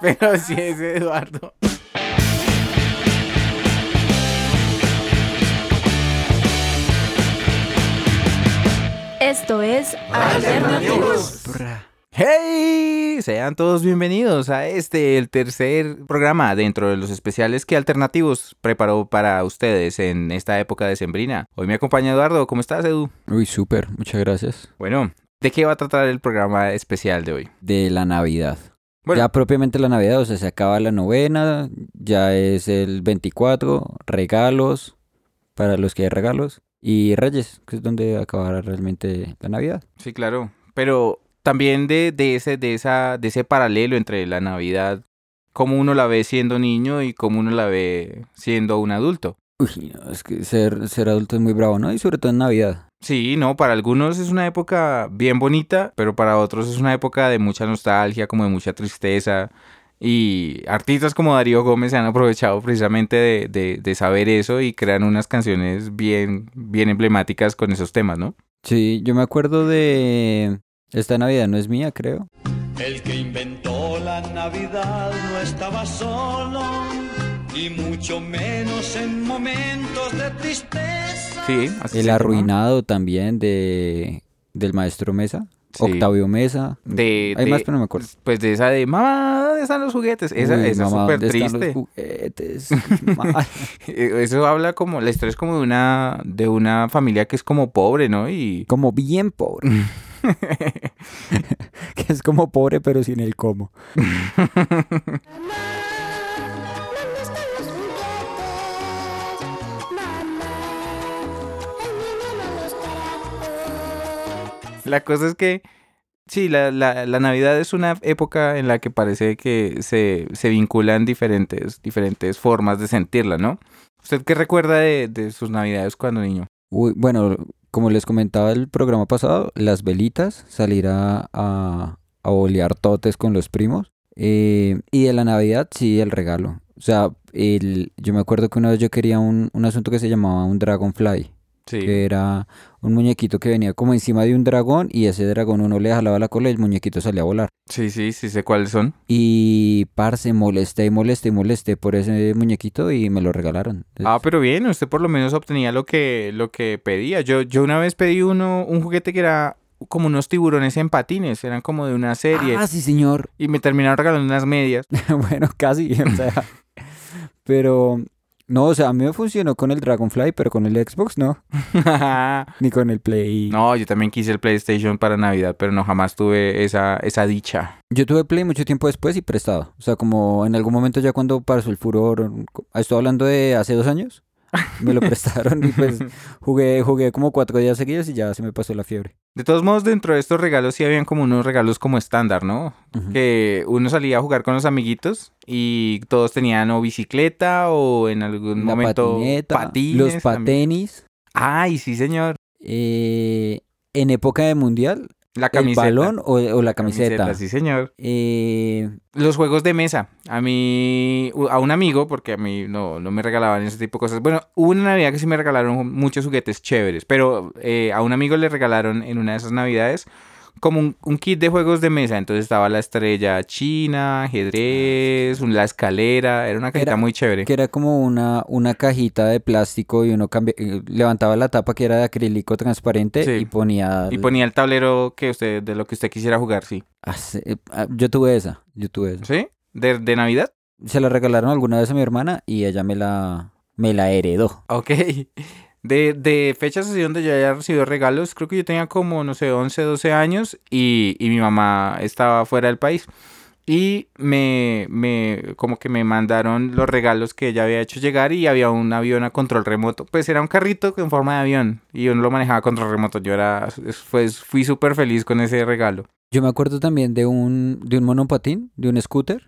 Pero sí es Eduardo. Esto es Alternativos. ¡Hey! Sean todos bienvenidos a este, el tercer programa dentro de los especiales que Alternativos preparó para ustedes en esta época de Sembrina. Hoy me acompaña Eduardo. ¿Cómo estás, Edu? Uy, súper, muchas gracias. Bueno, ¿de qué va a tratar el programa especial de hoy? De la Navidad. Bueno. Ya propiamente la Navidad, o sea, se acaba la novena, ya es el 24, regalos, para los que hay regalos, y Reyes, que es donde acabará realmente la Navidad. Sí, claro. Pero también de, de ese, de esa, de ese paralelo entre la Navidad, cómo uno la ve siendo niño y cómo uno la ve siendo un adulto. Uy, no, es que ser, ser adulto es muy bravo, ¿no? Y sobre todo en Navidad. Sí, no, para algunos es una época bien bonita, pero para otros es una época de mucha nostalgia, como de mucha tristeza. Y artistas como Darío Gómez se han aprovechado precisamente de, de, de saber eso y crean unas canciones bien, bien emblemáticas con esos temas, ¿no? Sí, yo me acuerdo de... Esta Navidad no es mía, creo. El que inventó la Navidad no estaba solo y mucho menos en momentos de tristeza. Sí, así El arruinado también de del maestro Mesa, Sí. Octavio Mesa. De, Hay de- más, pero no me acuerdo. Pues de esa de, mamá, ¿dónde están los juguetes? Esa, Uy, esa mamá, es súper ¿dónde están triste. los juguetes? Eh, Eso habla como, la historia es como de una, de una familia que es como pobre, ¿no? Y como bien pobre. que es como pobre pero sin el cómo. La cosa es que, sí, la, la, la Navidad es una época en la que parece que se, se vinculan diferentes, diferentes formas de sentirla, ¿no? ¿Usted qué recuerda de, de sus Navidades cuando niño? Bueno, como les comentaba el programa pasado, las velitas, salir a, a, a bolear totes con los primos. eh, y de la Navidad, sí, el regalo. O sea, el, yo me acuerdo que una vez yo quería un, un asunto que se llamaba un Dragonfly. Sí. que era un muñequito que venía como encima de un dragón y ese dragón uno le jalaba la cola y el muñequito salía a volar. Sí, sí, sí sé cuáles son. Y parce, molesté y molesté y molesté por ese muñequito y me lo regalaron. Ah, pero bien, usted por lo menos obtenía lo que, lo que pedía. Yo, yo una vez pedí uno, un juguete que era como unos tiburones en patines, eran como de una serie. Ah, sí, señor. Y me terminaron regalando unas medias. bueno, casi, o sea. pero, no, o sea, a mí me funcionó con el Dragonfly, pero con el Xbox no. Ni con el Play. no, yo también quise el PlayStation para Navidad, pero no jamás tuve esa, esa dicha. Yo tuve Play mucho tiempo después y prestado. O sea, como en algún momento ya cuando pasó el furor, estoy hablando de hace dos años, me lo prestaron y pues jugué, jugué como cuatro días seguidos y ya se me pasó la fiebre. De todos modos, dentro de estos regalos sí habían como unos regalos como estándar, ¿no? Que uno salía a jugar con los amiguitos y todos tenían o bicicleta o en algún La momento patineta, patines. los también. patenis. Ay, sí, señor. eh, en época de mundial, La el camiseta. balón o, o la camiseta. Sí, señor. Eh, Los juegos de mesa. A mí, a un amigo, porque a mí no, no me regalaban ese tipo de cosas. Bueno, hubo una Navidad que sí me regalaron muchos juguetes chéveres, pero eh, a un amigo le regalaron en una de esas Navidades como un, un kit de juegos de mesa. Entonces estaba la estrella china, ajedrez, un- la escalera. Era una cajita Era- muy chévere. que era como una, una cajita de plástico y uno cambia- eh, levantaba la tapa que era de acrílico transparente Sí. y ponía... Y ponía el tablero que usted, de lo que usted quisiera jugar, sí. Ah, sí, eh, ah, Yo tuve esa, yo tuve esa. ¿Sí? ¿De, de Navidad? Se la regalaron alguna vez a mi hermana y ella me la, me la heredó. Ok. De, de fechas así donde yo haya recibido regalos, creo que yo tenía como, no sé, 11, 12 años y, y mi mamá estaba fuera del país. Y me, me, como que me mandaron los regalos que ella había hecho llegar y había un avión a control remoto. Pues era un carrito en forma de avión y uno lo manejaba a control remoto. Yo era, pues fui súper feliz con ese regalo. Yo me acuerdo también de un, de un monopatín, de un scooter,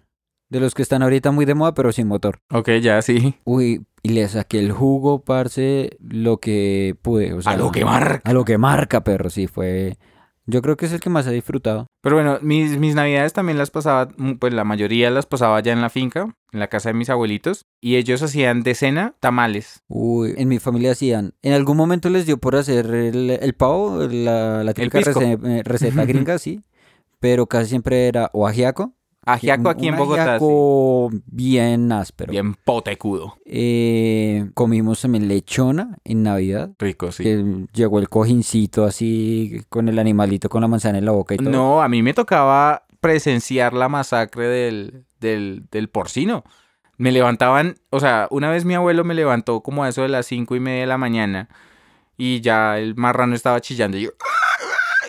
de los que están ahorita muy de moda pero sin motor. Ok, ya sí. Uy, y le saqué el jugo, parce, lo que pude. O sea, A lo que marca. A lo que marca, perro, sí, fue Yo creo que es el que más he disfrutado. Pero bueno, mis, mis navidades también las pasaba, mm, pues la mayoría las pasaba ya en la finca, en la casa de mis abuelitos, y ellos hacían de cena tamales. Uy, en mi familia hacían. En algún momento les dio por hacer el, el pavo, la, la típica eh, receta gringa, sí. Pero casi siempre era o ajiaco. Ajiaco un- aquí en un Bogotá. sí. ajiaco bien áspero. Bien potecudo. Eh, comimos también lechona en Navidad. Rico, sí. Que llegó el cojincito así con el animalito con la manzana en la boca y todo. No, a mí me tocaba presenciar la masacre del, del, del porcino. Me levantaban, o sea, una vez mi abuelo me levantó como a eso de las cinco y media de la mañana y ya el marrano estaba chillando y yo...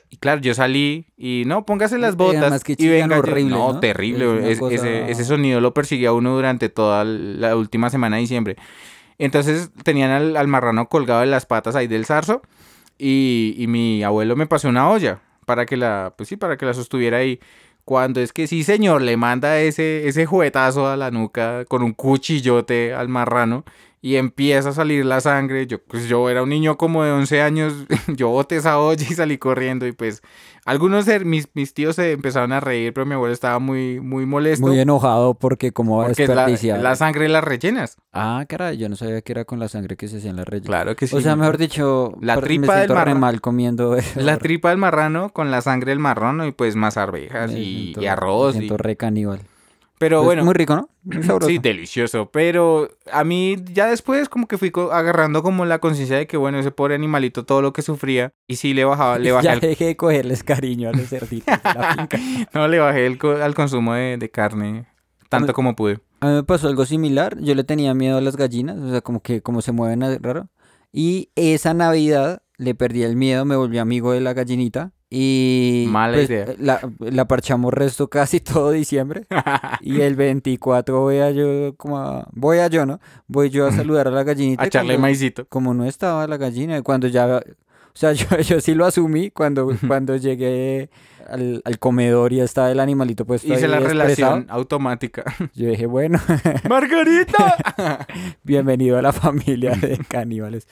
Y claro, yo salí y no, póngase las Y botas. y chillan venga, yo- no, ¿no? terrible. Es una es- cosa- ese, ese sonido lo perseguía a uno durante toda la última semana de diciembre. Entonces tenían al, al marrano colgado de las patas ahí del zarzo y, y mi abuelo me pasó una olla para que la, pues sí, para que la sostuviera ahí. Cuando es que sí, señor, le manda ese, ese juguetazo a la nuca con un cuchillote al marrano y empieza a salir la sangre. Yo, pues yo era un niño como de 11 años, yo boté esa olla y salí corriendo y pues algunos de mis, mis tíos se empezaron a reír, pero mi abuelo estaba muy, muy molesto. Muy enojado porque como porque la, la sangre las rellenas. Ah, caray, yo no sabía que era con la sangre que se hacían las rellenas. Claro que sí. O sea, mejor dicho, La tripa me del marrano. mal comiendo eso. La tripa del marrano con la sangre del marrano y pues más arvejas Me y, siento- y arroz. Me y- re caníbal. Pero Pues, bueno, Muy rico, ¿no? Muy sabroso. sí, delicioso. Pero a mí ya después como que fui agarrando como la conciencia de que bueno, ese pobre animalito todo lo que sufría y sí le bajaba, le bajé, ya al, dejé de cogerles cariño a los cerditos la no, le bajé el co- al consumo de, de carne tanto Hombre. como pude. A mí me pasó algo similar. Yo le tenía miedo a las gallinas, o sea, como que como se mueven raro. Y esa Navidad le perdí el miedo, me volví amigo de la gallinita. Y Mala pues, idea. La, la parchamos resto casi todo diciembre. y el 24 voy a yo, como a- voy a yo, ¿no? Voy yo a saludar a la gallinita. A echarle maicito. como no estaba la gallina, cuando ya, o sea, yo, yo sí lo asumí cuando, cuando llegué al, al comedor y estaba el animalito puesto Hice ahí la expresado, relación automática. Yo dije, bueno, ¡Margarita! bienvenido a la familia de caníbales.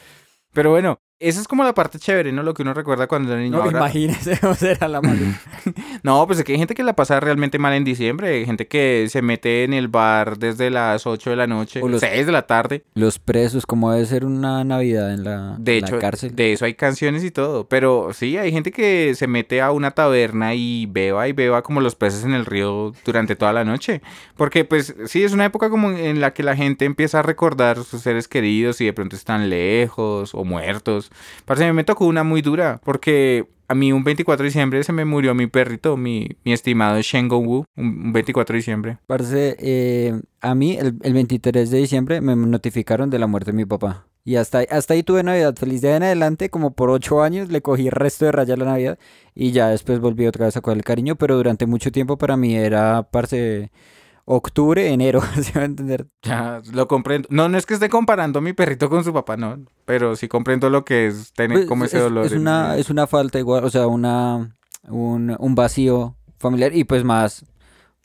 Pero bueno, esa es como la parte chévere, ¿no? Lo que uno recuerda cuando era niño. No, Ahora- imagínese cómo será la mano. No, pues es que hay gente que la pasa realmente mal en diciembre, hay gente que se mete en el bar desde las 8 de la noche, O los- 6 de la tarde. Los presos, como debe ser una Navidad en la, De en la hecho, cárcel. de eso hay canciones y todo, pero sí, hay gente que se mete a una taberna y beba y beba como los peces en el río durante toda la noche, porque pues sí, es una época como en la que la gente empieza a recordar sus seres queridos y de pronto están lejos o muertos. Parece me tocó una muy dura, porque a mí un 24 de diciembre se me murió mi perrito, mi, mi estimado Shen Gong-woo, un un 24 de diciembre. Parce, eh, a mí el, el 23 de diciembre me notificaron de la muerte de mi papá. Y hasta, ahí- hasta ahí tuve Navidad. Feliz de ahí en adelante, como por ocho años, le cogí el resto de raya a la Navidad. Y ya después volví otra vez a coger el cariño. Pero durante mucho tiempo para mí era, parce, octubre, enero. ¿Se va a entender? Ya, lo comprendo. No, no es que esté comparando a mi perrito con su papá, no, pero sí comprendo lo que es tener Pues, como ese es, dolor. es en- una, es una falta igual, o sea, una, un, un vacío familiar. Y pues más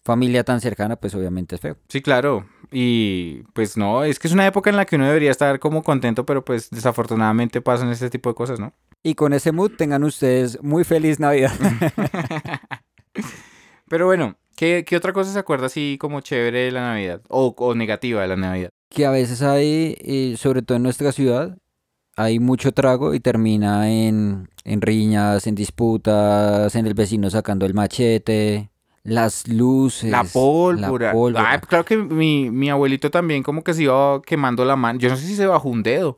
familia tan cercana, pues obviamente es feo. Sí, claro. Y pues no, es que es una época en la que uno debería estar como contento, pero pues desafortunadamente pasan este tipo de cosas, ¿no? Y con ese mood tengan ustedes muy feliz Navidad. Pero bueno, ¿qué, qué otra cosa se acuerda así como chévere de la Navidad? O, o negativa de la Navidad. que a veces hay, eh, sobre todo en nuestra ciudad, hay mucho trago y termina en, en riñas, en disputas, en el vecino sacando el machete, las luces, La pólvora. la pólvora. Ay, claro que mi, mi abuelito también como que se iba quemando la mano. Yo no sé si se bajó un dedo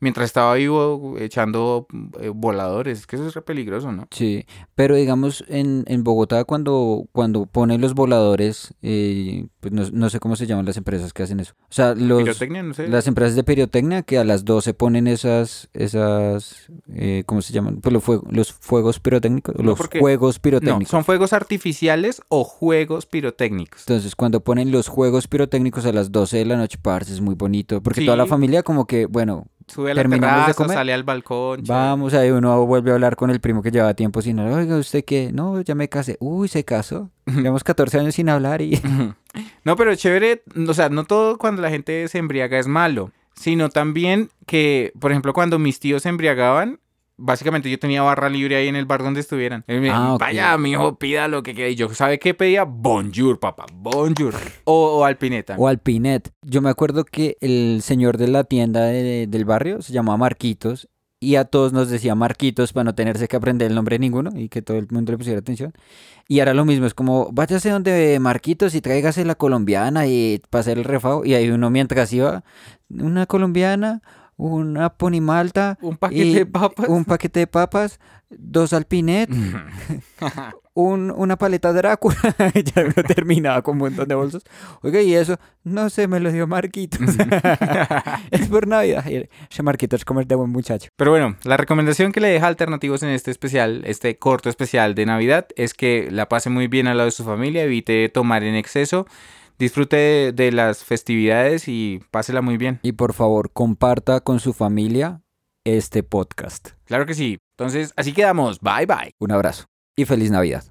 mientras estaba vivo echando eh, voladores. Es que eso es re peligroso, ¿no? Sí, pero digamos en, en Bogotá cuando, cuando ponen los voladores, eh, pues no, no sé cómo se llaman las empresas que hacen eso. O sea, los, Pirotecnia, no sé. las empresas de pirotecnia que a las 12 ponen esas, esas eh, ¿cómo se llaman? Pues los, fuegos, los fuegos pirotécnicos, No, los juegos pirotécnicos. son fuegos artificiales o juegos pirotécnicos. Entonces, cuando ponen los juegos pirotécnicos a las 12 de la noche, parce, es muy bonito. Porque toda la familia como que, bueno, Sube a la Terminamos de terraza, comer. sale al balcón. chévere. vamos, ahí uno vuelve a hablar con el primo que lleva tiempo sin hablar. Oiga, ¿usted qué? No, ya me casé. Uy, se casó. Llevamos 14 años sin hablar y... No, pero chévere, o sea, no todo cuando la gente se embriaga es malo, sino también que, por ejemplo, cuando mis tíos se embriagaban, básicamente yo tenía barra libre ahí en el bar donde estuvieran. Él me Ah, ok. vaya, mijo, pida lo que quiera. Y yo, ¿sabe qué pedía? Bonjour, papá, bonjour. O, o alpineta. O Alpinet. Yo me acuerdo que el señor de la tienda de- del barrio se llamaba Marquitos y a todos nos decía Marquitos para no tenerse que aprender el nombre de ninguno y que todo el mundo le pusiera atención. Y ahora lo mismo, es como, váyase donde Marquitos y tráigase la colombiana y para hacer el refao. Y ahí uno mientras iba, una colombiana, una pony malta, Un paquete y de papas. un paquete de papas, dos Alpinet, un, una paleta Drácula. ya uno terminaba con un montón de bolsos. Oiga, y eso, no sé, me lo dio Marquitos. es por Navidad. Y Ese Marquitos es comer de buen muchacho. Pero bueno, la recomendación que le deja alternativos en este especial, este corto especial de Navidad, es que la pase muy bien al lado de su familia, evite tomar en exceso, disfrute de, de las festividades y pásela muy bien. Y por favor, comparta con su familia este podcast. Claro que sí. Entonces, así quedamos. Bye bye. Un abrazo y feliz Navidad.